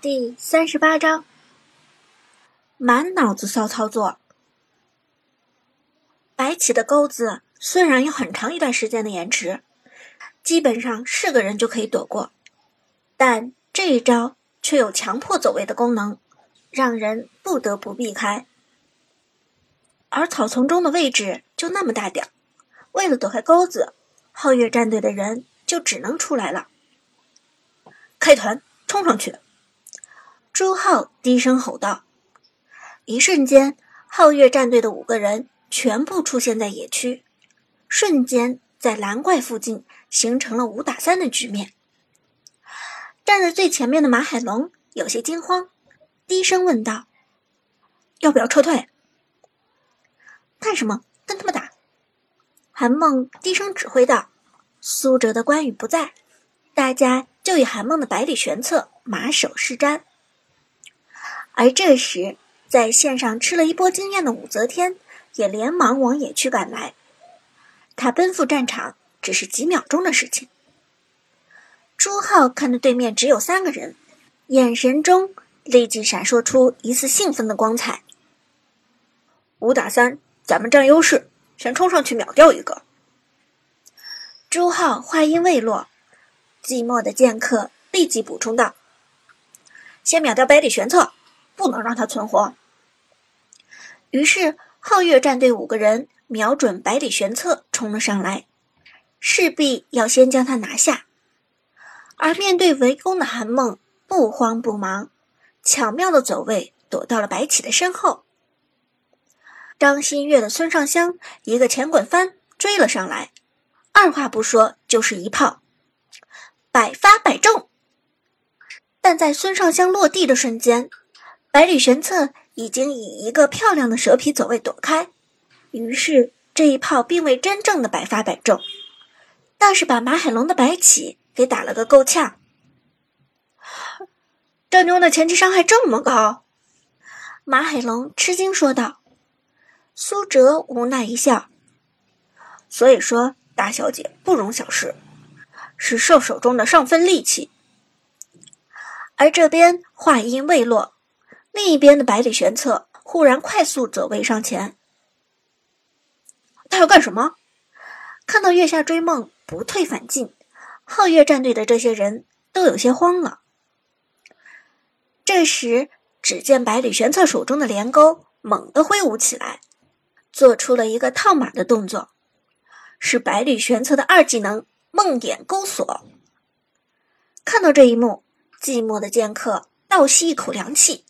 第三十八章，满脑子骚操作。白起的钩子虽然有很长一段时间的延迟，基本上是个人就可以躲过，但这一招却有强迫走位的功能，让人不得不避开。而草丛中的位置就那么大点为了躲开钩子，皓月战队的人就只能出来了。开团，冲上去！朱浩低声吼道。一瞬间，皓月战队的五个人全部出现在野区，瞬间在蓝怪附近形成了五打三的局面。站在最前面的马海龙有些惊慌，低声问道：“要不要撤退？”“干什么？跟他们打？”韩梦低声指挥道。苏哲的关羽不在，大家。就以韩梦的百里玄策马首是瞻，而这时在线上吃了一波经验的武则天也连忙往野区赶来。他奔赴战场只是几秒钟的事情。朱浩看着对面只有三个人，眼神中立即闪烁出一丝兴奋的光彩。五打三，咱们占优势，先冲上去秒掉一个。朱浩话音未落。寂寞的剑客立即补充道：“先秒掉百里玄策，不能让他存活。”于是皓月战队五个人瞄准百里玄策冲了上来，势必要先将他拿下。而面对围攻的韩梦，不慌不忙，巧妙的走位躲到了白起的身后。张馨月的孙尚香一个前滚翻追了上来，二话不说就是一炮。百发百中，但在孙尚香落地的瞬间，百里玄策已经以一个漂亮的蛇皮走位躲开，于是这一炮并未真正的百发百中，倒是把马海龙的白起给打了个够呛。这妞的前期伤害这么高，马海龙吃惊说道。苏哲无奈一笑，所以说大小姐不容小视。是兽手中的上分利器，而这边话音未落，另一边的百里玄策忽然快速走位上前。他要干什么？看到月下追梦不退反进，皓月战队的这些人都有些慌了。这时，只见百里玄策手中的连钩猛地挥舞起来，做出了一个套马的动作，是百里玄策的二技能。梦魇钩锁。看到这一幕，寂寞的剑客倒吸一口凉气。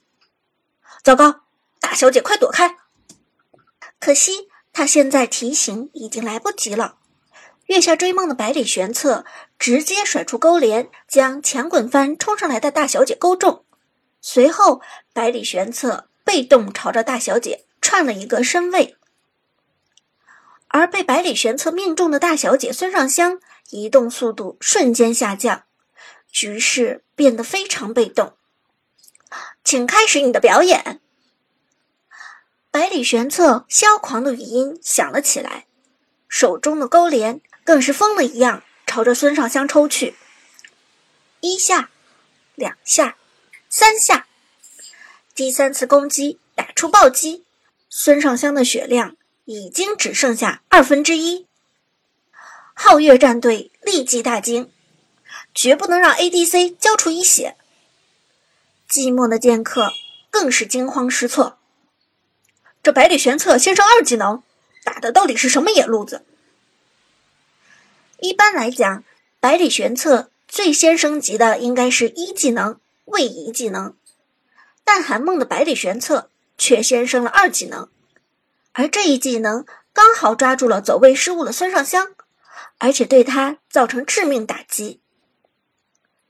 糟糕，大小姐快躲开！可惜他现在提醒已经来不及了。月下追梦的百里玄策直接甩出钩镰，将前滚翻冲上来的大小姐勾中。随后，百里玄策被动朝着大小姐串了一个身位，而被百里玄策命中的大小姐孙尚香。移动速度瞬间下降，局势变得非常被动。请开始你的表演。百里玄策嚣狂的语音响了起来，手中的钩镰更是疯了一样朝着孙尚香抽去。一下，两下，三下，第三次攻击打出暴击，孙尚香的血量已经只剩下二分之一。皓月战队立即大惊，绝不能让 ADC 交出一血。寂寞的剑客更是惊慌失措。这百里玄策先生二技能，打的到底是什么野路子？一般来讲，百里玄策最先升级的应该是一技能位移技能，但韩梦的百里玄策却先升了二技能，而这一技能刚好抓住了走位失误的孙尚香。而且对他造成致命打击。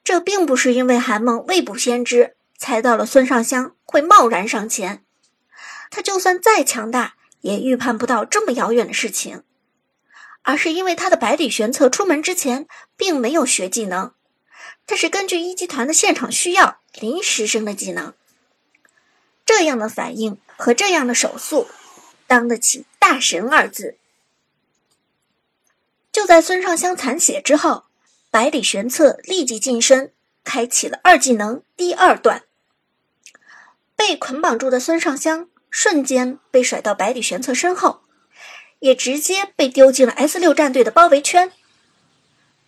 这并不是因为韩梦未卜先知，猜到了孙尚香会贸然上前。他就算再强大，也预判不到这么遥远的事情。而是因为他的百里玄策出门之前并没有学技能，他是根据一级团的现场需要临时升的技能。这样的反应和这样的手速，当得起“大神”二字。就在孙尚香残血之后，百里玄策立即近身，开启了二技能第二段被捆绑住的孙尚香瞬间被甩到百里玄策身后，也直接被丢进了 S 六战队的包围圈。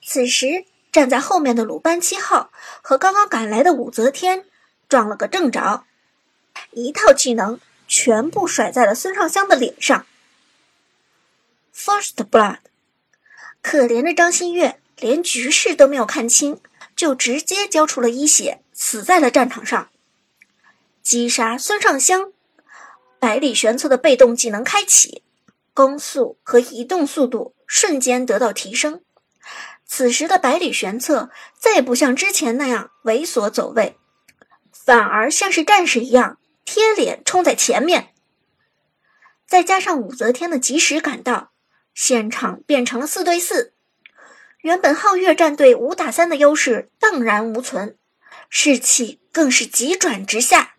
此时，站在后面的鲁班七号和刚刚赶来的武则天撞了个正着，一套技能全部甩在了孙尚香的脸上。First blood，可怜的张馨月连局势都没有看清，就直接交出了一血，死在了战场上。击杀孙尚香，百里玄策的被动技能开启，攻速和移动速度瞬间得到提升。此时的百里玄策再也不像之前那样猥琐走位，反而像是战士一样贴脸冲在前面。再加上武则天的及时赶到，现场变成了四对四。原本皓月战队五打三的优势荡然无存，士气更是急转直下。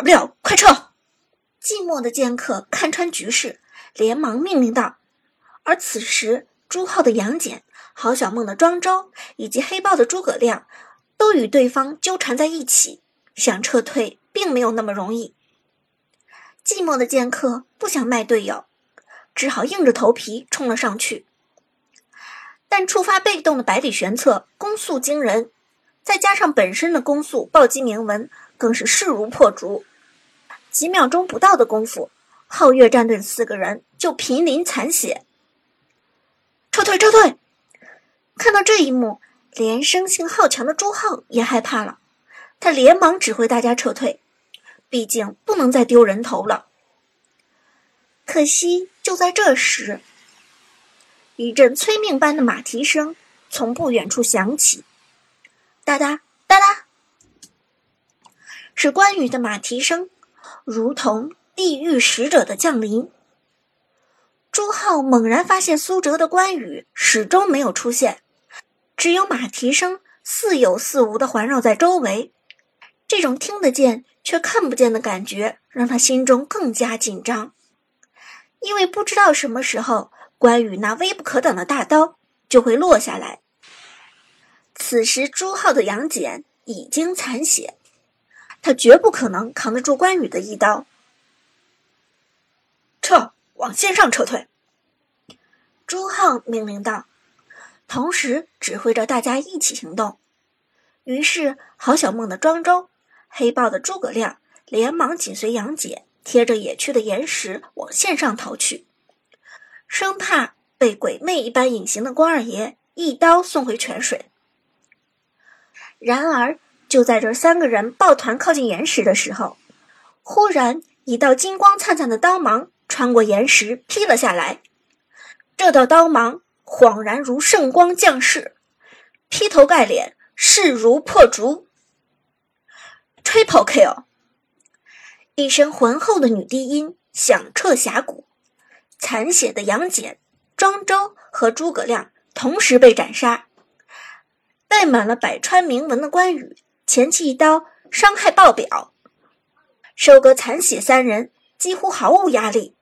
不了，快撤！寂寞的剑客看穿局势，连忙命令道。而此时。朱浩的杨戬、郝小梦的庄周以及黑豹的诸葛亮，都与对方纠缠在一起，想撤退并没有那么容易。寂寞的剑客不想卖队友，只好硬着头皮冲了上去。但触发被动的百里玄策攻速惊人，再加上本身的攻速暴击铭文，更是势如破竹。几秒钟不到的功夫，皓月战队四个人就濒临残血。撤退，撤退！看到这一幕，连生性好强的朱浩也害怕了，他连忙指挥大家撤退，毕竟不能再丢人头了。可惜，就在这时，一阵催命般的马蹄声从不远处响起，哒哒哒哒，是关羽的马蹄声，如同地狱使者的降临。朱浩猛然发现苏哲的关羽始终没有出现，只有马蹄声似有似无的环绕在周围。这种听得见却看不见的感觉让他心中更加紧张，因为不知道什么时候关羽那微不可挡的大刀就会落下来。此时朱浩的杨戬已经残血，他绝不可能扛得住关羽的一刀。撤！往线上撤退！朱浩命令道，同时指挥着大家一起行动。于是，郝小梦的庄周、黑豹的诸葛亮连忙紧随杨戬，贴着野区的岩石往线上逃去，生怕被鬼魅一般隐形的关二爷一刀送回泉水。然而，就在这三个人抱团靠近岩石的时候，忽然一道金光灿灿的刀芒。穿过岩石劈了下来，这道刀芒恍然如圣光降世，劈头盖脸势如破竹。Triple kill！一声浑厚的女低音响彻峡谷，残血的杨戬、庄周和诸葛亮同时被斩杀。带满了百川铭文的关羽前期一刀伤害爆表，收割残血三人几乎毫无压力。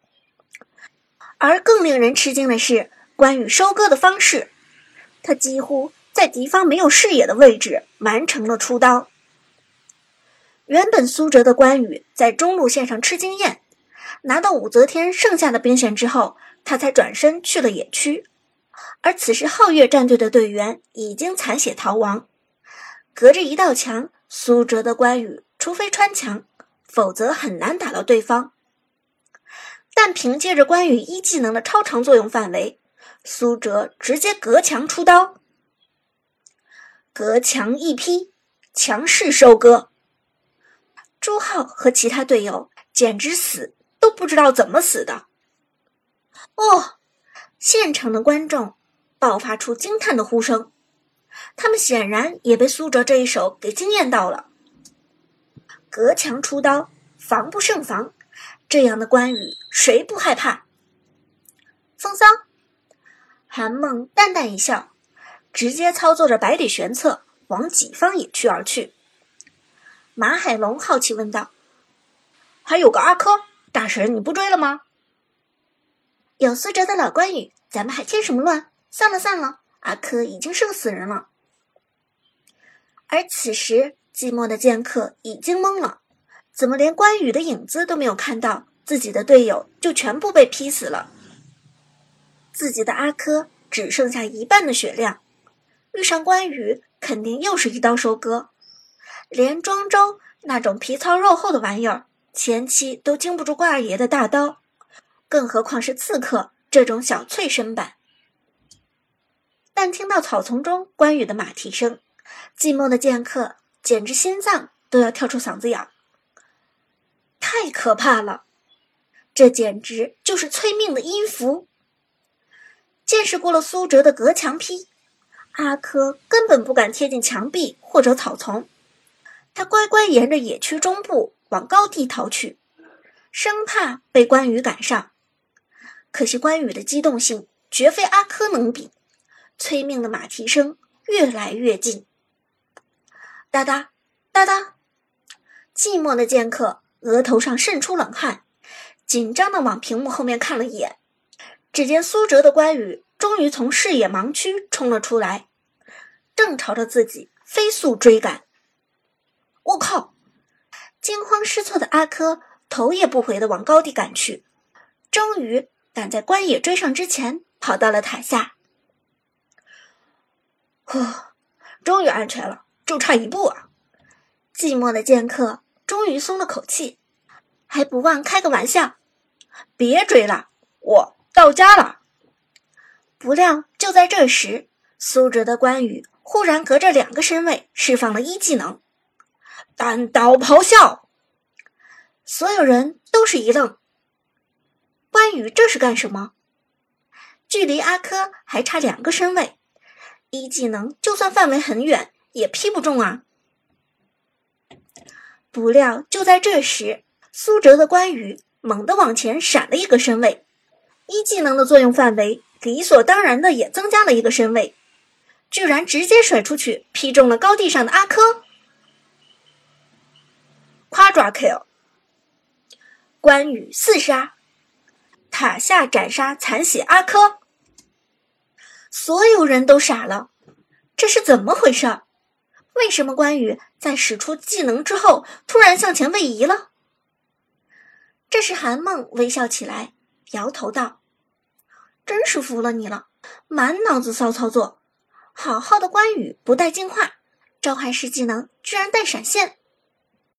而更令人吃惊的是，关羽收割的方式，他几乎在敌方没有视野的位置完成了出刀。原本苏哲的关羽在中路线上吃经验，拿到武则天剩下的兵线之后，他才转身去了野区。而此时皓月战队的队员已经残血逃亡，隔着一道墙，苏哲的关羽除非穿墙，否则很难打到对方。但凭借着关羽一技能的超长作用范围，苏哲直接隔墙出刀，隔墙一劈，强势收割。朱浩和其他队友简直死都不知道怎么死的。哦，现场的观众爆发出惊叹的呼声，他们显然也被苏哲这一手给惊艳到了。隔墙出刀，防不胜防。这样的关羽，谁不害怕？风骚，韩梦淡淡一笑，直接操作着百里玄策往己方野区而去。马海龙好奇问道：“还有个阿珂，大神你不追了吗？”有苏哲的老关羽，咱们还添什么乱？散了，散了。阿珂已经是个死人了。而此时，寂寞的剑客已经懵了，怎么连关羽的影子都没有看到？自己的队友就全部被劈死了，自己的阿珂只剩下一半的血量，遇上关羽肯定又是一刀收割。连庄周那种皮糙肉厚的玩意儿，前期都经不住关二爷的大刀，更何况是刺客这种小脆身板。但听到草丛中关羽的马蹄声，寂寞的剑客简直心脏都要跳出嗓子眼，太可怕了！这简直就是催命的音符。见识过了苏哲的隔墙劈，阿珂根本不敢贴近墙壁或者草丛，他乖乖沿着野区中部往高地逃去，生怕被关羽赶上。可惜关羽的机动性绝非阿珂能比，催命的马蹄声越来越近。哒哒哒哒，寂寞的剑客额头上渗出冷汗。紧张的往屏幕后面看了一眼，只见苏哲的关羽终于从视野盲区冲了出来，正朝着自己飞速追赶。我靠！惊慌失措的阿珂头也不回的往高地赶去，终于赶在关野追上之前跑到了塔下。呵，终于安全了，就差一步啊！寂寞的剑客终于松了口气，还不忘开个玩笑。别追了，我到家了。不料就在这时，苏哲的关羽忽然隔着两个身位释放了一技能——单刀咆哮。所有人都是一愣，关羽这是干什么？距离阿珂还差两个身位，一技能就算范围很远也劈不中啊！不料就在这时，苏哲的关羽。猛地往前闪了一个身位，一技能的作用范围理所当然的也增加了一个身位，居然直接甩出去劈中了高地上的阿珂，夸抓 kill，关羽四杀，塔下斩杀残血阿珂，所有人都傻了，这是怎么回事？为什么关羽在使出技能之后突然向前位移了？这时，韩梦微笑起来，摇头道：“真是服了你了，满脑子骚操作。好好的关羽不带净化，召唤师技能居然带闪现，